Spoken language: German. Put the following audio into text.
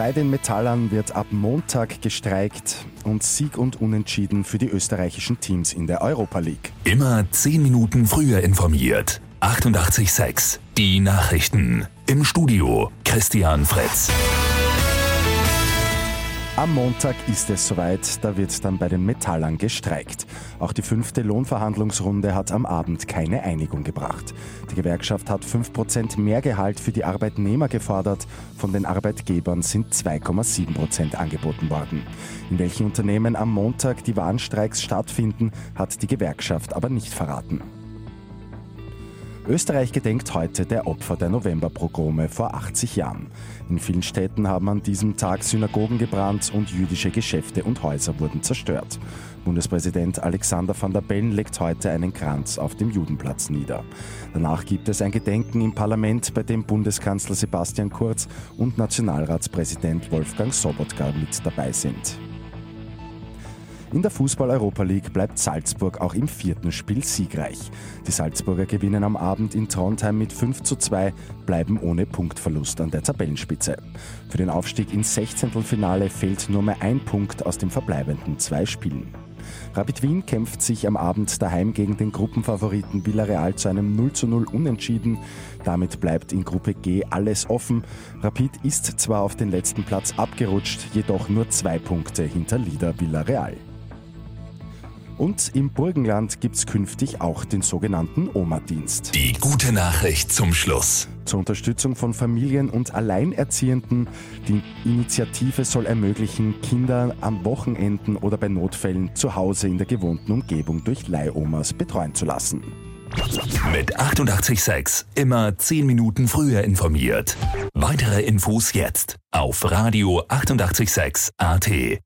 Bei den Metallern wird ab Montag gestreikt und Sieg und Unentschieden für die österreichischen Teams in der Europa League. Immer 10 Minuten früher informiert. 88.6 Die Nachrichten. Im Studio Christian Fritz. Am Montag ist es soweit, da wird dann bei den Metallern gestreikt. Auch die fünfte Lohnverhandlungsrunde hat am Abend keine Einigung gebracht. Die Gewerkschaft hat 5% mehr Gehalt für die Arbeitnehmer gefordert, von den Arbeitgebern sind 2,7% angeboten worden. In welchen Unternehmen am Montag die Warnstreiks stattfinden, hat die Gewerkschaft aber nicht verraten. Österreich gedenkt heute der Opfer der Novemberpogrome vor 80 Jahren. In vielen Städten haben an diesem Tag Synagogen gebrannt und jüdische Geschäfte und Häuser wurden zerstört. Bundespräsident Alexander van der Bellen legt heute einen Kranz auf dem Judenplatz nieder. Danach gibt es ein Gedenken im Parlament, bei dem Bundeskanzler Sebastian Kurz und Nationalratspräsident Wolfgang Sobotka mit dabei sind. In der Fußball-Europa League bleibt Salzburg auch im vierten Spiel siegreich. Die Salzburger gewinnen am Abend in Trondheim mit 5 zu 2, bleiben ohne Punktverlust an der Tabellenspitze. Für den Aufstieg ins 16. Finale fehlt nur mehr ein Punkt aus den verbleibenden zwei Spielen. Rapid Wien kämpft sich am Abend daheim gegen den Gruppenfavoriten Villarreal zu einem 0 zu 0 Unentschieden. Damit bleibt in Gruppe G alles offen. Rapid ist zwar auf den letzten Platz abgerutscht, jedoch nur zwei Punkte hinter Lieder Villarreal. Und im Burgenland gibt es künftig auch den sogenannten Oma-Dienst. Die gute Nachricht zum Schluss. Zur Unterstützung von Familien und Alleinerziehenden. Die Initiative soll ermöglichen, Kinder am Wochenenden oder bei Notfällen zu Hause in der gewohnten Umgebung durch Leihomas betreuen zu lassen. Mit 886 immer 10 Minuten früher informiert. Weitere Infos jetzt auf Radio 886 AT.